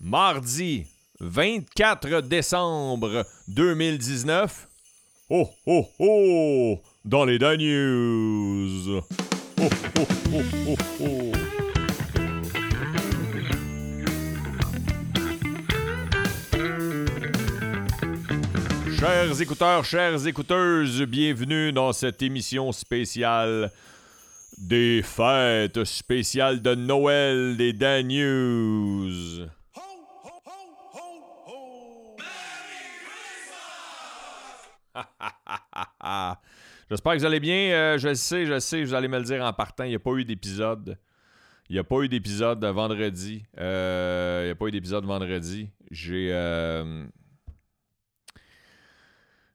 mardi 24 décembre 2019. Oh, oh, oh! Dans les Dan News! Oh, oh, oh, oh, oh! Chers écouteurs, chères écouteuses, bienvenue dans cette émission spéciale des fêtes spéciales de Noël des Dan News. J'espère que vous allez bien. Euh, je sais, je sais, vous allez me le dire en partant. Il n'y a pas eu d'épisode. Il n'y a pas eu d'épisode vendredi. Euh, il n'y a pas eu d'épisode vendredi. J'ai. euh,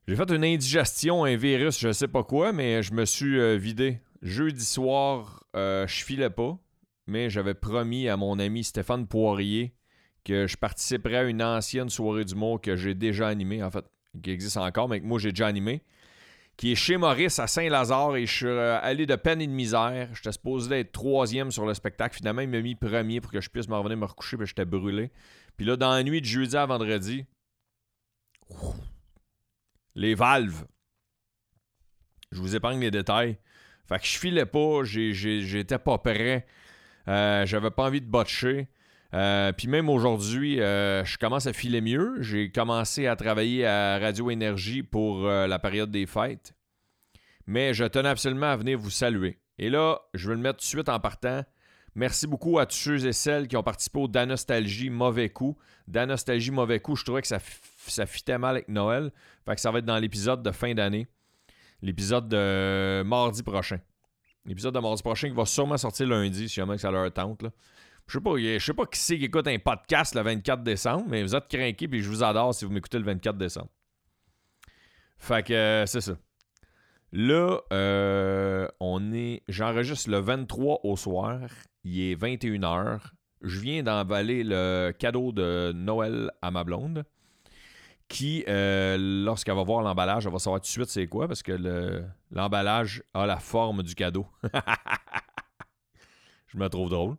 J'ai fait une indigestion, un virus, je sais pas quoi, mais je me suis vidé. Jeudi soir, je filais pas, mais j'avais promis à mon ami Stéphane Poirier que je participerais à une ancienne soirée d'humour que j'ai déjà animée, en fait, qui existe encore, mais que moi j'ai déjà animée, qui est chez Maurice à Saint-Lazare et je suis euh, allé de peine et de misère. J'étais supposé être troisième sur le spectacle. Finalement, il m'a mis premier pour que je puisse m'en revenir me recoucher, puis j'étais brûlé. Puis là, dans la nuit de jeudi à vendredi, les valves. Je vous épargne les détails. Fait que je filais pas, j'étais pas prêt. Euh, J'avais pas envie de botcher. Euh, Puis même aujourd'hui, euh, je commence à filer mieux. J'ai commencé à travailler à Radio Énergie pour euh, la période des fêtes. Mais je tenais absolument à venir vous saluer. Et là, je vais le mettre tout de suite en partant. Merci beaucoup à tous ceux et celles qui ont participé au Danostalgie Mauvais Coup. Danostalgie Mauvais Coup, je trouvais que ça, ça fitait mal avec Noël. Fait que ça va être dans l'épisode de fin d'année. L'épisode de mardi prochain. L'épisode de mardi prochain qui va sûrement sortir lundi, si jamais que ça leur tente. Là. Je sais pas, je sais pas qui c'est qui écoute un podcast le 24 décembre, mais vous êtes craqués puis je vous adore si vous m'écoutez le 24 décembre. Fait que euh, c'est ça. Là, euh, on est. J'enregistre le 23 au soir. Il est 21h. Je viens d'emballer le cadeau de Noël à ma blonde. Qui, euh, lorsqu'elle va voir l'emballage, elle va savoir tout de suite c'est quoi parce que le- l'emballage a la forme du cadeau. je me trouve drôle.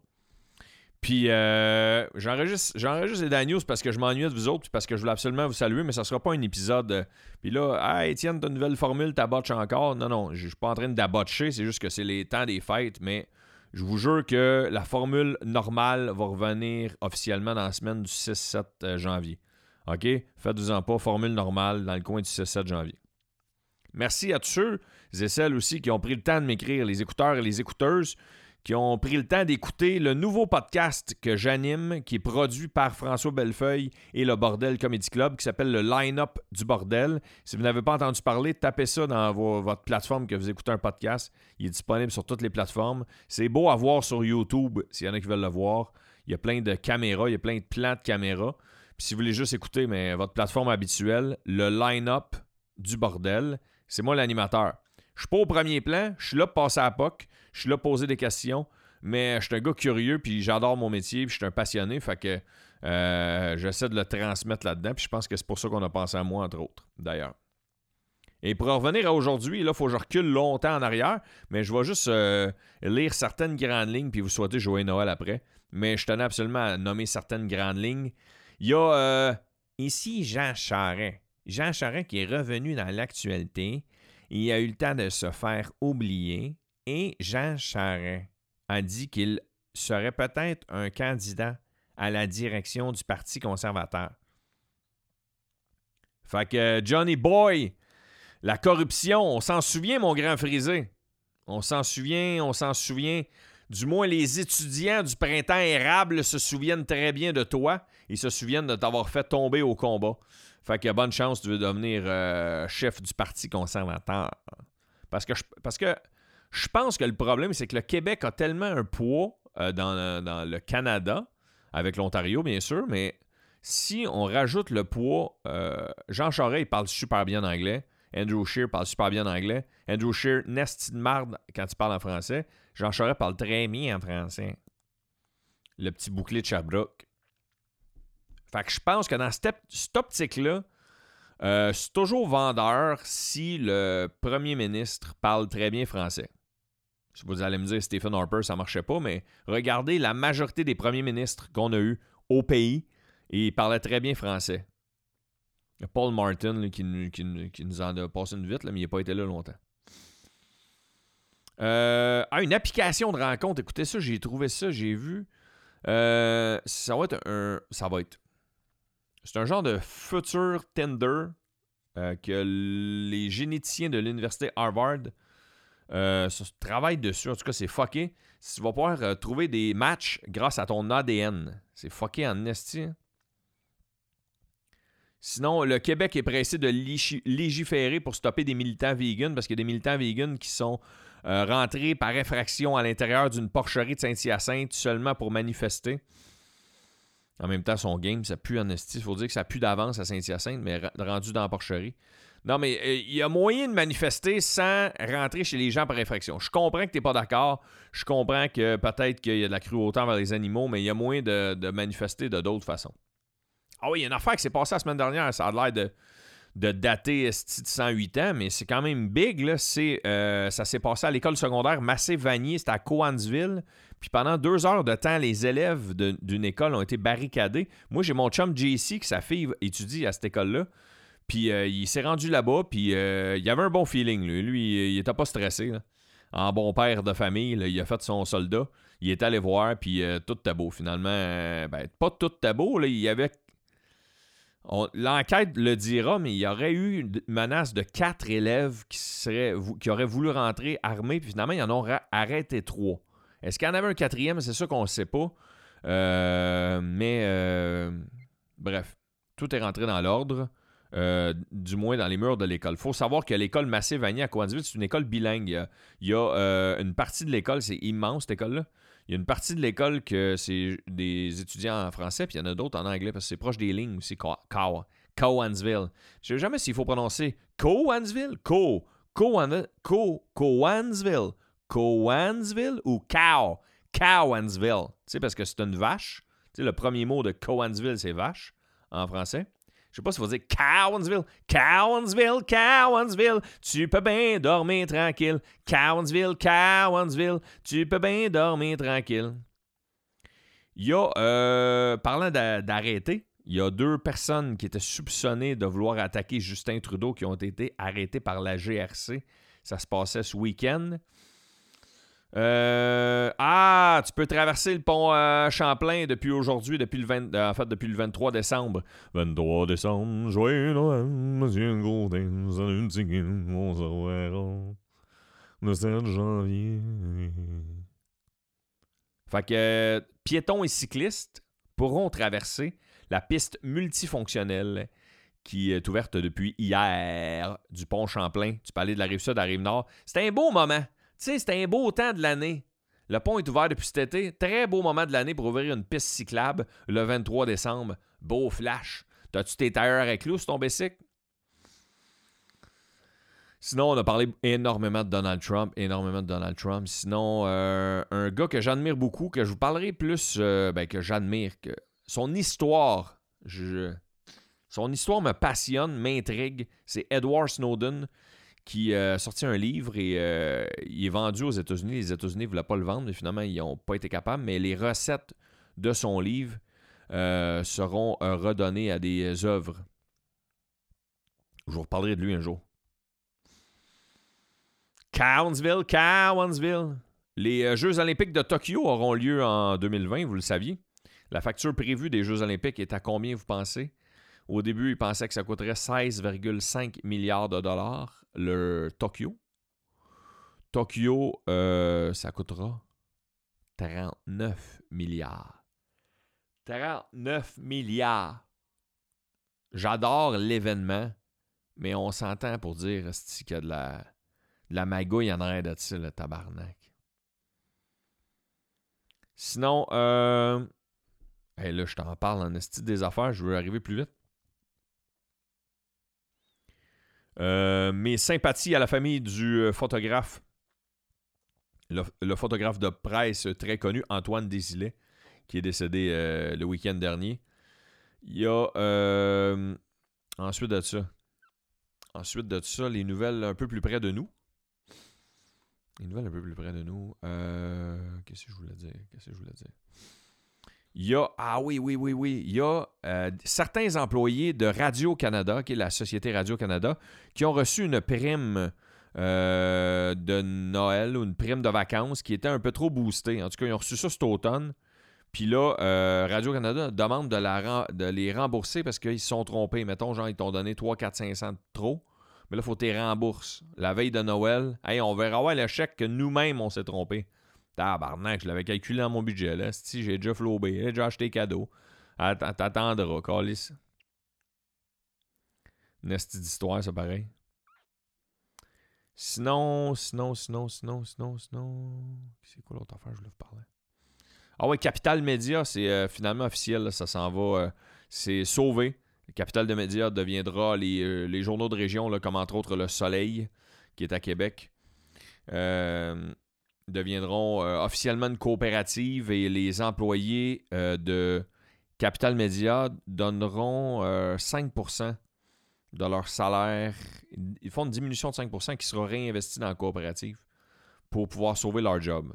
Puis euh, j'enregistre, les Dan News parce que je m'ennuyais de vous autres puis parce que je voulais absolument vous saluer, mais ça sera pas un épisode. euh, puis là, ah Étienne, ta nouvelle formule, t'abotches encore? Non, non, je je suis pas en train d'abotcher, c'est juste que c'est les temps des fêtes, mais je vous jure que la formule normale va revenir officiellement dans la semaine du 6-7 euh, janvier. OK? Faites-vous-en pas, formule normale dans le coin du 6-7 janvier. Merci à tous ceux et celles aussi qui ont pris le temps de m'écrire, les écouteurs et les écouteuses, qui ont pris le temps d'écouter le nouveau podcast que j'anime, qui est produit par François Bellefeuille et le Bordel Comedy Club, qui s'appelle le Line-Up du Bordel. Si vous n'avez pas entendu parler, tapez ça dans votre plateforme que vous écoutez un podcast. Il est disponible sur toutes les plateformes. C'est beau à voir sur YouTube, s'il y en a qui veulent le voir. Il y a plein de caméras, il y a plein de plans de caméras. Puis si vous voulez juste écouter mais votre plateforme habituelle, le line-up du bordel, c'est moi l'animateur. Je suis pas au premier plan, je suis là pour passer à POC, je suis là pour poser des questions, mais je suis un gars curieux, puis j'adore mon métier, puis je suis un passionné, fait que euh, j'essaie de le transmettre là-dedans, puis je pense que c'est pour ça qu'on a pensé à moi, entre autres, d'ailleurs. Et pour en revenir à aujourd'hui, là, il faut que je recule longtemps en arrière, mais je vais juste euh, lire certaines grandes lignes, puis vous souhaitez jouer Noël après. Mais je tenais absolument à nommer certaines grandes lignes. Il y a euh, ici Jean Charest. Jean Charest qui est revenu dans l'actualité. Il a eu le temps de se faire oublier. Et Jean Charest a dit qu'il serait peut-être un candidat à la direction du Parti conservateur. Fait que Johnny Boy, la corruption, on s'en souvient, mon grand frisé. On s'en souvient, on s'en souvient. Du moins, les étudiants du printemps érable se souviennent très bien de toi. Ils se souviennent de t'avoir fait tomber au combat. Fait que bonne chance, tu veux devenir euh, chef du Parti conservateur. Parce que je, parce que je pense que le problème, c'est que le Québec a tellement un poids euh, dans, le, dans le Canada, avec l'Ontario, bien sûr, mais si on rajoute le poids, euh, Jean Charest, parle super bien anglais. Andrew Scheer parle super bien anglais. Andrew Scheer, nest de marde quand il parle en français. Jean Charest parle très bien en français. Le petit bouclier de Sherbrooke. Fait que je pense que dans cette, cette optique-là, euh, c'est toujours vendeur si le premier ministre parle très bien français. Vous allez me dire, Stephen Harper, ça marchait pas, mais regardez la majorité des premiers ministres qu'on a eus au pays. Et il parlait très bien français. Paul Martin qui, nous en a passé une vite, mais il n'a pas été là longtemps. Euh, ah, une application de rencontre. Écoutez ça, j'ai trouvé ça, j'ai vu. Euh, ça va être un. Ça va être. C'est un genre de futur Tinder euh, que les généticiens de l'université Harvard travaillent dessus. En tout cas, c'est fucké. Tu vas pouvoir trouver des matchs grâce à ton ADN. C'est fucké en esti. Sinon, le Québec est pressé de légiférer pour stopper des militants vegans parce qu'il y a des militants vegans qui sont euh, rentrés par effraction à l'intérieur d'une porcherie de Saint-Hyacinthe seulement pour manifester. En même temps, son game, ça pue en esti. Il faut dire que ça pue d'avance à Saint-Hyacinthe, mais rendu dans la porcherie. Non, mais euh, il y a moyen de manifester sans rentrer chez les gens par effraction. Je comprends que tu n'es pas d'accord. Je comprends que peut-être qu'il y a de la cruauté envers les animaux, mais il y a moyen de, de manifester de d'autres façons. Ah oui, il y a une affaire qui s'est passée la semaine dernière. Ça a l'air de, de dater de 108 ans, mais c'est quand même big. Là. Euh, ça s'est passé à l'école secondaire Massé-Vanier, c'était à Coansville. Puis pendant deux heures de temps, les élèves d'une école ont été barricadés. Moi, j'ai mon chum JC, qui sa fille étudie à cette école-là. Puis euh, il s'est rendu là-bas, puis euh, il avait un bon feeling. Lui, lui il était pas stressé. En bon père de famille, il a fait son soldat. Il est allé voir, puis tout était beau. Finalement, ben, pas tout était beau. il y avait L'enquête le dira, mais il y aurait eu une menace de quatre élèves qui, seraient, qui auraient voulu rentrer armés, puis finalement, ils en ont arrêté trois. Est-ce qu'il y en avait un quatrième? C'est ça qu'on ne sait pas. Euh, mais euh, bref, tout est rentré dans l'ordre, euh, du moins dans les murs de l'école. Il faut savoir que l'école Massé Vanier à Coansville, c'est une école bilingue. Il y a, une partie de l'école, c'est immense cette école-là. Il y a une partie de l'école que c'est des étudiants en français, puis il y en a d'autres en anglais, parce que c'est proche des lignes aussi, Cowansville. Je ne sais jamais s'il faut prononcer Cowansville, Co, Co, Cowansville, Cowansville ou Cow, Cowansville. Tu sais, parce que c'est une vache. Tu sais, le premier mot de Cowansville, c'est vache en français. Je sais pas si vous dire Cowansville, Cowansville, Cowansville, tu peux bien dormir tranquille. Cowansville, Cowansville, tu peux bien dormir tranquille. Il y a, euh, parlant d'arrêter, il y a deux personnes qui étaient soupçonnées de vouloir attaquer Justin Trudeau qui ont été arrêtées par la GRC. Ça se passait ce week-end. Euh, ah, tu peux traverser le pont euh, Champlain depuis aujourd'hui, depuis le 20, euh, en fait depuis le 23 décembre. 23 décembre, joyeux Noël, Monsieur Gaudin, salut on se reverra le 7 janvier. Fait que piétons et cyclistes pourront traverser la piste multifonctionnelle qui est ouverte depuis hier du pont Champlain. Tu parlais de la rive sud à la rive nord. C'était un beau moment. Tu sais, c'était un beau temps de l'année. Le pont est ouvert depuis cet été. Très beau moment de l'année pour ouvrir une piste cyclable le 23 décembre. Beau flash. T'as-tu tes tailleurs avec clous sur ton bicycle? Sinon, on a parlé énormément de Donald Trump, énormément de Donald Trump. Sinon, euh, un gars que j'admire beaucoup, que je vous parlerai plus, euh, ben, que j'admire, que son histoire, son histoire me passionne, m'intrigue. C'est Edward Snowden qui a sorti un livre et euh, il est vendu aux États-Unis. Les États-Unis ne voulaient pas le vendre, mais finalement, ils n'ont pas été capables. Mais les recettes de son livre euh, seront euh, redonnées à des œuvres. Je vous reparlerai de lui un jour. Cowansville, Cowansville. Les Jeux olympiques de Tokyo auront lieu en 2020, vous le saviez. La facture prévue des Jeux olympiques est à combien, vous pensez? Au début, ils pensaient que ça coûterait 16,5 milliards de dollars, le Tokyo. Tokyo, euh, ça coûtera 39 milliards. 39 milliards. J'adore l'événement, mais on s'entend pour dire qu'il y a de la, de la magouille en arrière de ça, le tabarnak. Sinon, euh, là, je t'en parle en esti des affaires, je veux arriver plus vite. Euh, mes sympathies à la famille du euh, photographe, le, photographe de presse très connu, Antoine Désilet, qui est décédé euh, le week-end dernier. Il y a ensuite de ça. Ensuite de ça, les nouvelles un peu plus près de nous. Les nouvelles un peu plus près de nous. Qu'est-ce que je voulais dire? Qu'est-ce que je voulais dire? Il y a, ah oui, oui, oui, oui, il y a euh, certains employés de Radio-Canada, qui est la société Radio-Canada, qui ont reçu une prime euh, de Noël ou une prime de vacances qui était un peu trop boostée. En tout cas, ils ont reçu ça cet automne. Puis là, euh, Radio-Canada demande de, les rembourser parce qu'ils se sont trompés. Mettons, genre, ils t'ont donné 3, 4, 500 de trop. Mais là, il faut que tu rembourses. La veille de Noël, hey, on verra ouais, le chèque que nous-mêmes, on s'est trompé. Tabarnak, je l'avais calculé dans mon budget. Là. Si j'ai déjà flobé, j'ai déjà acheté cadeau. T'attendras, Calis. Nasty d'histoire, ça pareil. Sinon, sinon, sinon, sinon, sinon, sinon. C'est quoi l'autre affaire je voulais vous parler? Ah ouais, Capital Média, c'est euh, finalement officiel, ça s'en va. Euh, c'est sauvé. Capital de Média deviendra les, euh, les, journaux de région, là, comme entre autres Le Soleil, qui est à Québec. Euh, deviendront euh, officiellement une coopérative et les employés euh, de Capital Media donneront 5% euh, de leur salaire. Ils font une diminution de 5% qui sera réinvestie dans la coopérative pour pouvoir sauver leur job.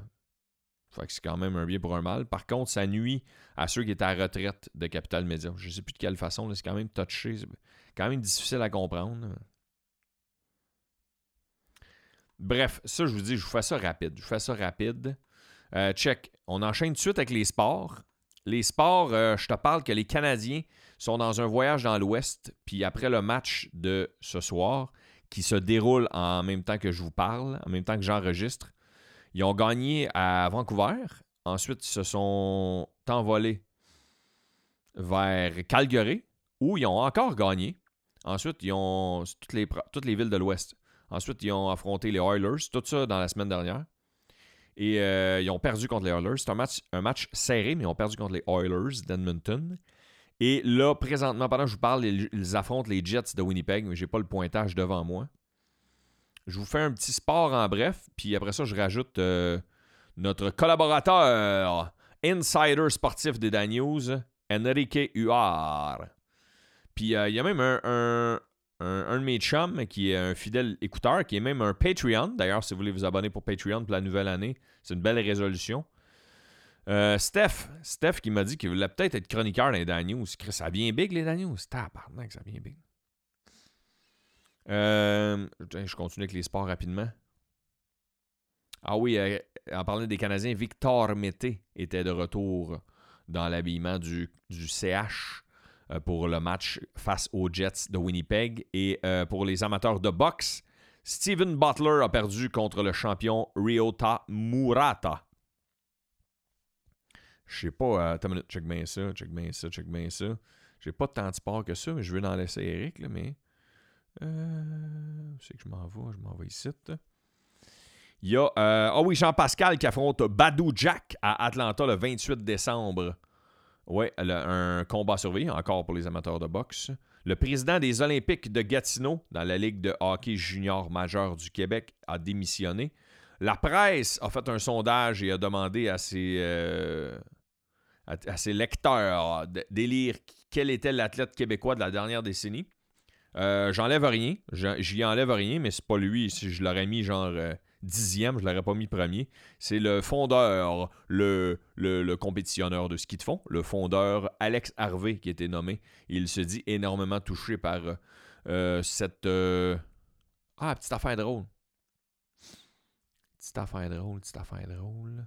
Que c'est quand même un bien pour un mal. Par contre, ça nuit à ceux qui étaient à retraite de Capital Media. Je ne sais plus de quelle façon. C'est quand même touché. C'est quand même difficile à comprendre. Bref, ça, je vous dis, je vous fais ça rapide. Je vous fais ça rapide. Euh, check. On enchaîne tout de suite avec les sports. Les sports, euh, je te parle que les Canadiens sont dans un voyage dans l'Ouest, puis après le match de ce soir, qui se déroule en même temps que je vous parle, en même temps que j'enregistre, ils ont gagné à Vancouver. Ensuite, ils se sont envolés vers Calgary, où ils ont encore gagné. Ensuite, ils ont toutes les, toutes les villes de l'Ouest. Ensuite, ils ont affronté les Oilers, tout ça dans la semaine dernière. Et euh, ils ont perdu contre les Oilers. C'est un match, un match serré, mais ils ont perdu contre les Oilers d'Edmonton. Et là, présentement, pendant que je vous parle, ils, affrontent les Jets de Winnipeg, mais je n'ai pas le pointage devant moi. Je vous fais un petit sport en bref, puis après ça, je rajoute euh, notre collaborateur, insider sportif des Dan News, Enrique Huard. Puis euh, il y a même un, un, de mes chums qui est un fidèle écouteur, qui est même un Patreon. D'ailleurs, si vous voulez vous abonner pour Patreon pour la nouvelle année, c'est une belle résolution. Euh, Steph, Steph qui m'a dit qu'il voulait peut-être être chroniqueur dans les Dan Ça vient big, les Dan News? que ça vient big. Euh, je continue avec les sports rapidement. Ah oui, euh, en parlant des Canadiens, Victor Mété était de retour dans l'habillement du, du CH pour le match face aux Jets de Winnipeg. Et euh, pour les amateurs de boxe, Steven Butler a perdu contre le champion Ryota Murata. Je sais pas, euh, attends une minute, check bien ça, check bien ça, check bien ça. J'ai pas tant de sport que ça, mais je vais en laisser Eric, mais. Euh, c'est que je m'en vais, je m'en vais ici. Il y a. ah oui, Jean-Pascal qui affronte Badou Jack à Atlanta le 28 décembre. Oui, un combat surveillé, encore pour les amateurs de boxe. Le président des Olympiques de Gatineau, dans la Ligue de hockey junior majeur du Québec, a démissionné. La presse a fait un sondage et a demandé à ses, euh, à, ses lecteurs d'élire quel était l'athlète québécois de la dernière décennie. Euh, j'enlève rien, j'y enlève rien, mais c'est pas lui. Si je l'aurais mis genre euh, dixième, je ne l'aurais pas mis premier. C'est le fondeur, le, le, compétitionneur de ski de fond, le fondeur Alex Harvey qui a été nommé. Il se dit énormément touché par euh, cette... Euh, ah, petite affaire drôle. Petite affaire drôle, petite affaire drôle.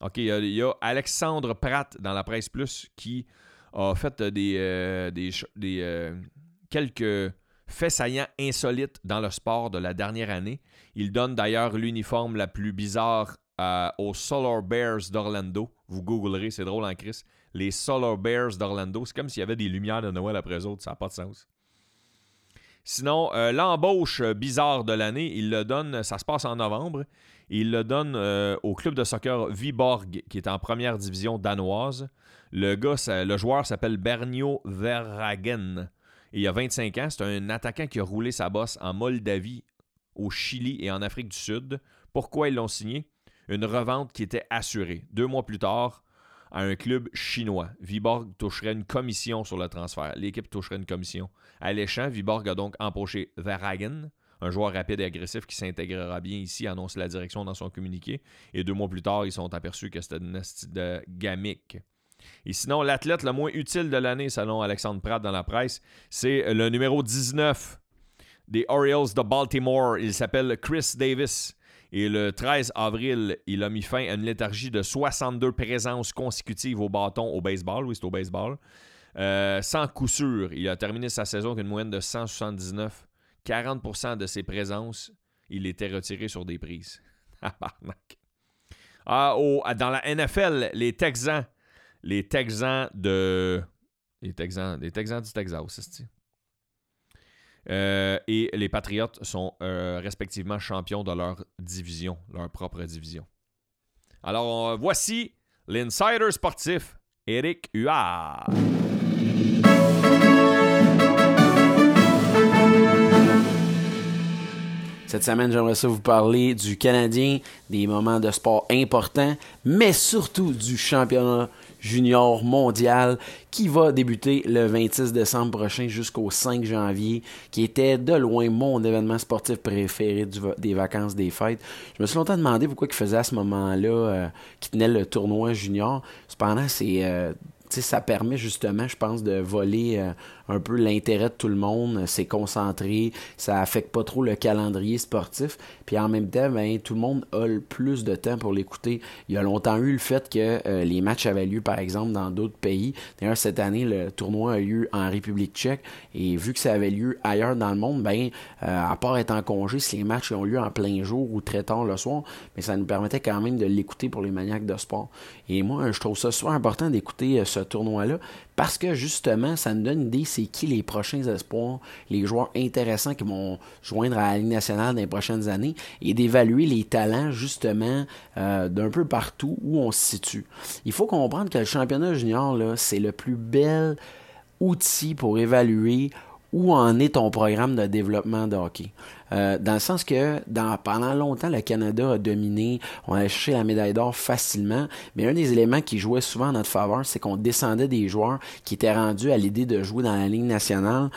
OK, il y, a Alexandre Pratt dans la presse plus qui a fait des, euh, des, des quelques fait saillant insolite dans le sport de la dernière année. Il donne d'ailleurs l'uniforme la plus bizarre euh, aux Solar Bears d'Orlando. Vous googlerez, c'est drôle en Chris. Les Solar Bears d'Orlando, c'est comme s'il y avait des lumières de Noël après autres, ça n'a pas de sens. Sinon, euh, l'embauche bizarre de l'année, il le donne, ça se passe en novembre, il le donne euh, au club de soccer Viborg, qui est en première division danoise. Le gars, le joueur s'appelle Bernio Verhagen il y a 25 ans, c'est un attaquant qui a roulé sa bosse en Moldavie, au Chili et en Afrique du Sud. Pourquoi ils l'ont signé? Une revente qui était assurée. Deux mois plus tard, à un club chinois. Viborg toucherait une commission sur le transfert. L'équipe toucherait une commission. À l'échange, Viborg a donc empoché Verhagen, un joueur rapide et agressif qui s'intégrera bien ici, annonce la direction dans son communiqué. Et deux mois plus tard, ils sont aperçus que c'était une de. Et sinon, l'athlète le moins utile de l'année, selon Alexandre Pratt dans la presse, c'est le numéro 19 des Orioles de Baltimore. Il s'appelle Chris Davis. Et le 13 avril, il a mis fin à une léthargie de 62 présences consécutives au bâton au baseball. Oui, c'est au baseball. Euh, sans coup sûr, il a terminé sa saison avec une moyenne de 179. 40% de ses présences, il était retiré sur des prises. ah, dans la NFL, les Texans, les Texans de. Texans, les Texans du Texas, euh, et les Patriots sont euh, respectivement champions de leur division, leur propre division. Alors, voici l'insider sportif, Eric Huard. Cette semaine, j'aimerais ça vous parler du Canadien, des moments de sport importants, mais surtout du championnat junior mondial qui va débuter le 26 décembre prochain jusqu'au 5 janvier, qui était de loin mon événement sportif préféré des vacances des fêtes. Je me suis longtemps demandé pourquoi il faisait à ce moment-là, euh, tenait le tournoi junior. Cependant, c'est... Euh, ça permet justement, je pense, de voler euh, un peu l'intérêt de tout le monde. C'est concentré, ça affecte pas trop le calendrier sportif. Puis en même temps, ben, tout le monde a le plus de temps pour l'écouter. Il y a longtemps eu le fait que euh, les matchs avaient lieu, par exemple, dans d'autres pays. D'ailleurs, cette année, le tournoi a lieu en République tchèque. Et vu que ça avait lieu ailleurs dans le monde, ben, euh, à part être en congé, si les matchs ont lieu en plein jour ou très tard le soir, mais ça nous permettait quand même de l'écouter pour les maniaques de sport. Et moi, je trouve ça super important d'écouter ce tournoi-là parce que justement, ça nous donne une idée c'est qui les prochains espoirs, les joueurs intéressants qui vont joindre à la Ligue nationale dans les prochaines années et d'évaluer les talents justement euh, d'un peu partout où on se situe. Il faut comprendre que le championnat junior, c'est le plus bel outil pour évaluer où en est ton programme de développement de hockey? Euh, dans le sens que dans, pendant longtemps, le Canada a dominé, on a cherché la médaille d'or facilement, mais un des éléments qui jouait souvent en notre faveur, c'est qu'on descendait des joueurs qui étaient rendus à l'idée de jouer dans la ligne nationale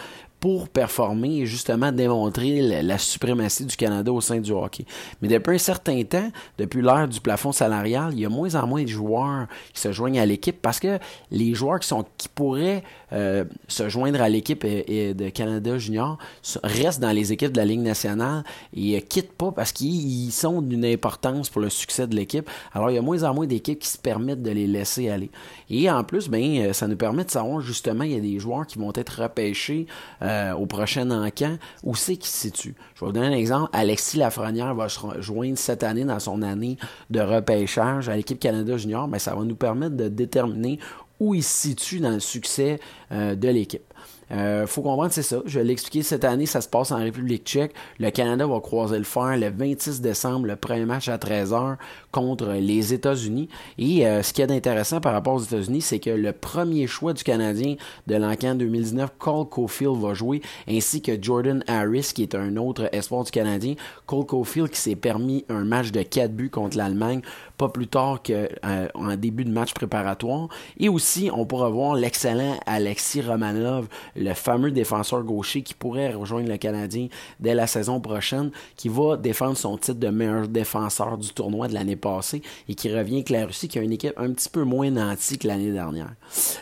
pour performer et justement démontrer la, suprématie du Canada au sein du hockey. Mais depuis un certain temps, depuis l'ère du plafond salarial, il y a moins en moins de joueurs qui se joignent à l'équipe parce que les joueurs qui, sont, qui pourraient euh, se joindre à l'équipe de Canada Junior restent dans les équipes de la Ligue nationale et quittent pas parce qu'ils sont d'une importance pour le succès de l'équipe. Alors il y a moins en moins d'équipes qui se permettent de les laisser aller. Et en plus, ben, ça nous permet de savoir justement, il y a des joueurs qui vont être repêchés. Euh, euh, au prochain encamp, où c'est qu'il se situe? Je vais vous donner un exemple. Alexis Lafrenière va se joindre cette année dans son année de repêchage à l'équipe Canada Junior, mais ça va nous permettre de déterminer où il se situe dans le succès euh, de l'équipe. Euh, faut comprendre, c'est ça. Je vais l'expliquer cette année, ça se passe en République tchèque. Le Canada va croiser le fer le 26 décembre, le premier match à 13h contre les États-Unis. Et euh, ce qui est intéressant par rapport aux États-Unis, c'est que le premier choix du Canadien de l'encan 2019, Cole Caulfield, va jouer, ainsi que Jordan Harris, qui est un autre espoir du Canadien. Cole Caulfield qui s'est permis un match de 4 buts contre l'Allemagne pas plus tard qu'en euh, début de match préparatoire. Et aussi, on pourra voir l'excellent Alexis Romanov, le fameux défenseur gaucher qui pourrait rejoindre le Canadien dès la saison prochaine, qui va défendre son titre de meilleur défenseur du tournoi de l'année passée et qui revient avec la Russie, qui a une équipe un petit peu moins nantie que l'année dernière.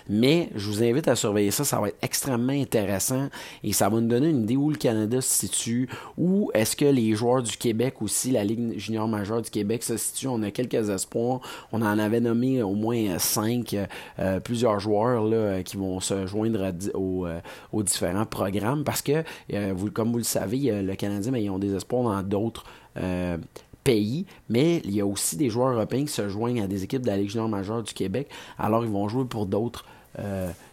Mais je vous invite à surveiller ça, ça va être extrêmement intéressant et ça va nous donner une idée où le Canada se situe, où est-ce que les joueurs du Québec aussi, la Ligue junior majeure du Québec se situe. On a quelques espoirs. On en avait nommé au moins cinq, euh, plusieurs joueurs là, qui vont se joindre euh, aux, différents programmes parce que, euh, comme vous le savez, le Canadien, mais ils ont des espoirs dans d'autres pays, mais il y a aussi des joueurs européens qui se joignent à des équipes de la Ligue majeure du Québec. Alors, ils vont jouer pour d'autres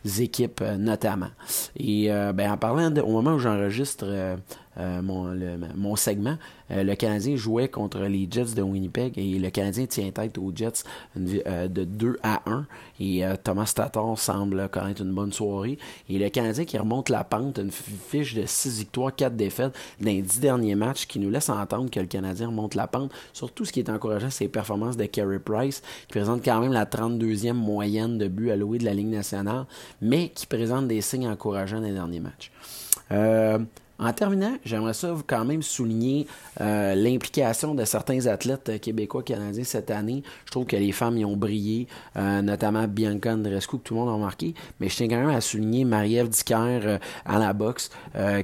équipes notamment. Et ben, en parlant au moment où j'enregistre mon, mon, segment, euh, le Canadien jouait contre les Jets de Winnipeg et le Canadien tient tête aux Jets euh, de 2 à 1. Et euh, Thomas Tatar semble connaître une bonne soirée. Et le Canadien qui remonte la pente, une fiche de 6 victoires, 4 défaites dans les 10 derniers matchs qui nous laisse entendre que le Canadien remonte la pente. Surtout ce qui est encourageant, c'est les performances de Carey Price, qui présente quand même la 32e moyenne de buts alloués de la Ligue nationale, mais qui présente des signes encourageants les derniers matchs. En terminant, j'aimerais ça quand même souligner euh, l'implication de certains athlètes québécois canadiens cette année. Je trouve que les femmes y ont brillé, euh, notamment Bianca Andrescu, que tout le monde a remarqué. Mais je tiens quand même à souligner Marie-Ève Dicker à la boxe,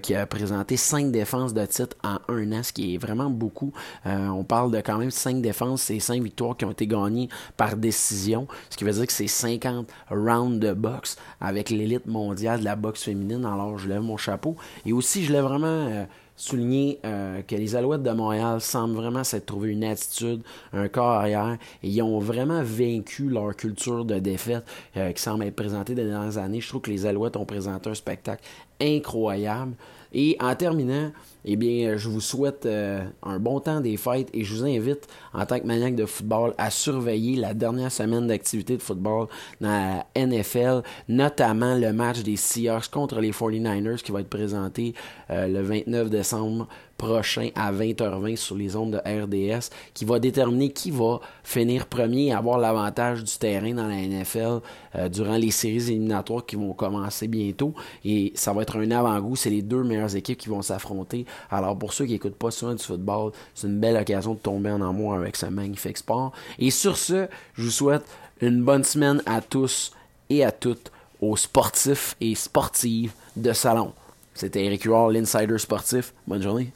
qui a présenté cinq défenses de titre en un an, ce qui est vraiment beaucoup. on parle de quand même cinq défenses et cinq victoires qui ont été gagnées par décision, ce qui veut dire que c'est 50 rounds de boxe avec l'élite mondiale de la boxe féminine. Alors, je lève mon chapeau. Et aussi, je lève vraiment euh, souligner euh, que les Alouettes de Montréal semblent vraiment s'être trouvé une attitude, un corps arrière, et ils ont vraiment vaincu leur culture de défaite euh, qui semble être présentée des dernières années. Je trouve que les Alouettes ont présenté un spectacle incroyable. Et en terminant, eh bien, je vous souhaite euh, un bon temps des fêtes et je vous invite, en tant que maniaque de football, à surveiller la dernière semaine d'activité de football dans la NFL, notamment le match des Seahawks contre les 49ers qui va être présenté euh, le 29 décembre prochain à 20h20 sur les ondes de RDS qui va déterminer qui va finir premier et avoir l'avantage du terrain dans la NFL euh, durant les séries éliminatoires qui vont commencer bientôt. Et ça va être un avant-goût. C'est les deux meilleures équipes qui vont s'affronter. Alors pour ceux qui n'écoutent pas souvent du football, c'est une belle occasion de tomber en amour avec ce magnifique sport. Et sur ce, je vous souhaite une bonne semaine à tous et à toutes aux sportifs et sportives de salon. C'était Eric Huard, l'insider sportif. Bonne journée.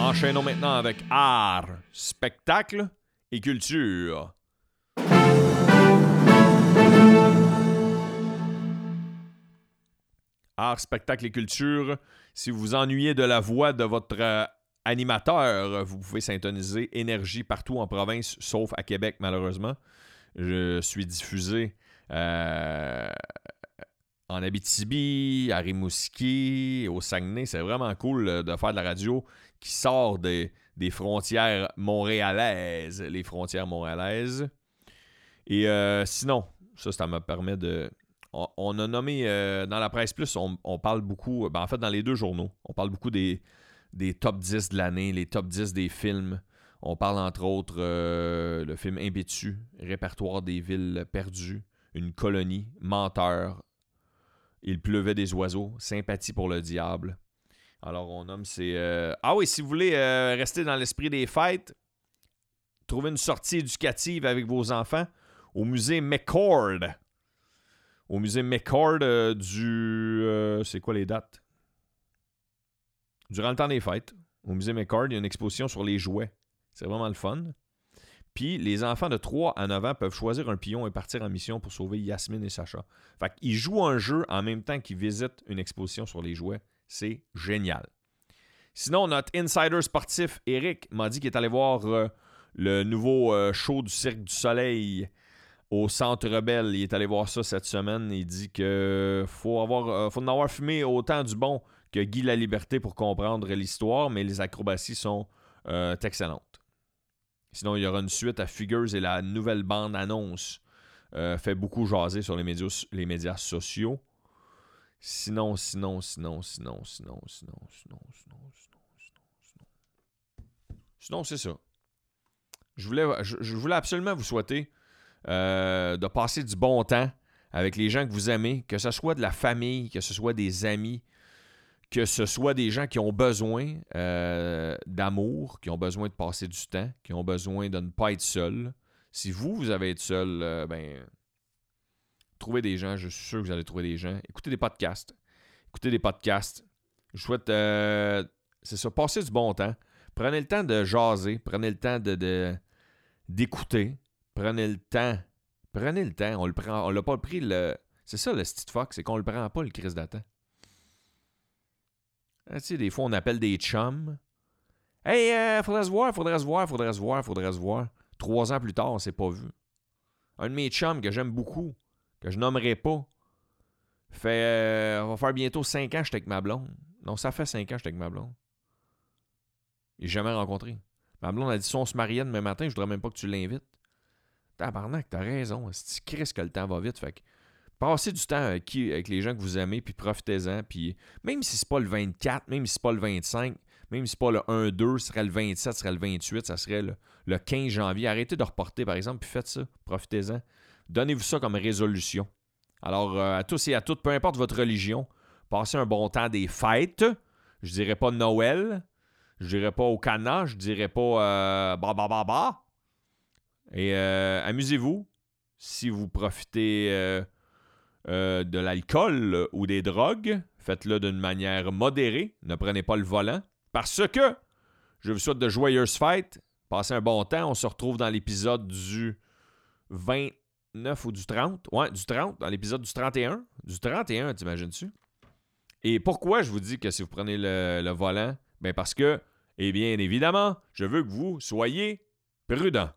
Enchaînons maintenant avec art, spectacle et culture. Art, spectacle et culture. Si vous vous ennuyez de la voix de votre euh, animateur, vous pouvez syntoniser énergie partout en province, sauf à Québec malheureusement. Je suis diffusé euh, en Abitibi, à Rimouski, au Saguenay. C'est vraiment cool euh, de faire de la radio qui sort des, frontières montréalaises, les frontières montréalaises. Et sinon, ça, ça me permet de... On, a nommé, dans la presse plus, on, parle beaucoup, ben, en fait dans les deux journaux, on parle beaucoup des, top 10 de l'année, les top 10 des films. On parle entre autres le film Impétu, répertoire des villes perdues une colonie, menteur. Il pleuvait des oiseaux, sympathie pour le diable. Alors on nomme. Euh, ah oui, si vous voulez euh, rester dans l'esprit des fêtes, trouvez une sortie éducative avec vos enfants au musée McCord. Au musée McCord euh, du... c'est quoi les dates? Durant le temps des fêtes, au musée McCord, il y a une exposition sur les jouets. C'est vraiment le fun. Puis les enfants de 3 à 9 ans peuvent choisir un pion et partir en mission pour sauver Yasmine et Sacha. Fait qu'ils jouent un jeu en même temps qu'ils visitent une exposition sur les jouets. C'est génial. Sinon, notre insider sportif, Eric, m'a dit qu'il est allé voir euh, le nouveau euh, show du Cirque du Soleil au Centre Rebelle. Il est allé voir ça cette semaine. Il dit que faut avoir, euh, en avoir fumé autant du bon que Guy La Liberté pour comprendre l'histoire, mais les acrobaties sont excellentes. Sinon, il y aura une suite à Figures et la nouvelle bande annonce euh, fait beaucoup jaser sur les médias, les médias sociaux. Sinon, sinon, sinon, sinon, sinon, sinon, sinon, sinon, sinon, sinon, sinon. c'est ça. Je voulais, je, voulais absolument vous souhaiter euh, de passer du bon temps avec les gens que vous aimez, que ce soit de la famille, que ce soit des amis, que ce soit des gens qui ont besoin euh, d'amour, qui ont besoin de passer du temps, qui ont besoin de ne pas être seuls. Si vous, vous avez été seul, euh, ben, trouvez des gens, je suis sûr que vous allez trouver des gens. Écoutez des podcasts. Écoutez des podcasts. Je souhaite, c'est ça, passer du bon temps. Prenez le temps de jaser, prenez le temps d'écouter, prenez le temps, prenez le temps. On le prend, on l'a pas pris le, c'est ça le style fuck, c'est qu'on le prend pas le crise d'attente. Ah, tu sais, des fois, on appelle des chums. Hey, euh, faudrait se voir, faudrait se voir, faudrait se voir, faudrait se voir. Trois ans plus tard, on s'est pas vu. Un de mes chums que j'aime beaucoup, que je nommerai pas, fait. Euh, on va faire bientôt cinq ans j'étais avec ma blonde. Non, ça fait cinq ans j'étais avec ma blonde. Il jamais rencontré. Ma blonde a dit si on se mariait demain matin, je voudrais même pas que tu l'invites. Tabarnak, t'as raison. Si tu que le temps va vite. Fait que Passez du temps avec, les gens que vous aimez, puis profitez-en. Puis même si c'est pas le 24, même si c'est pas le 25, même si c'est pas le 1-2, ce serait le 27, ce serait le 28, ça serait le, 15 janvier. Arrêtez de reporter, par exemple, puis faites ça. Profitez-en. Donnez-vous ça comme résolution. Alors, euh, à tous et à toutes, peu importe votre religion, passez un bon temps des fêtes. Je dirais pas Noël. Je dirais pas au Cana. Je dirais pas euh, bah bah bah bah. Et euh, amusez-vous. Si vous profitez euh, euh, de l'alcool ou des drogues, faites-le d'une manière modérée. Ne prenez pas le volant. Parce que je vous souhaite de joyeuses fêtes. Passez un bon temps. On se retrouve dans l'épisode du 29 ou du 30. Ouais, du 30. Dans l'épisode du 31. Du 31, t'imagines-tu? Et pourquoi je vous dis que si vous prenez le, volant? Ben parce que, eh bien évidemment, je veux que vous soyez prudents.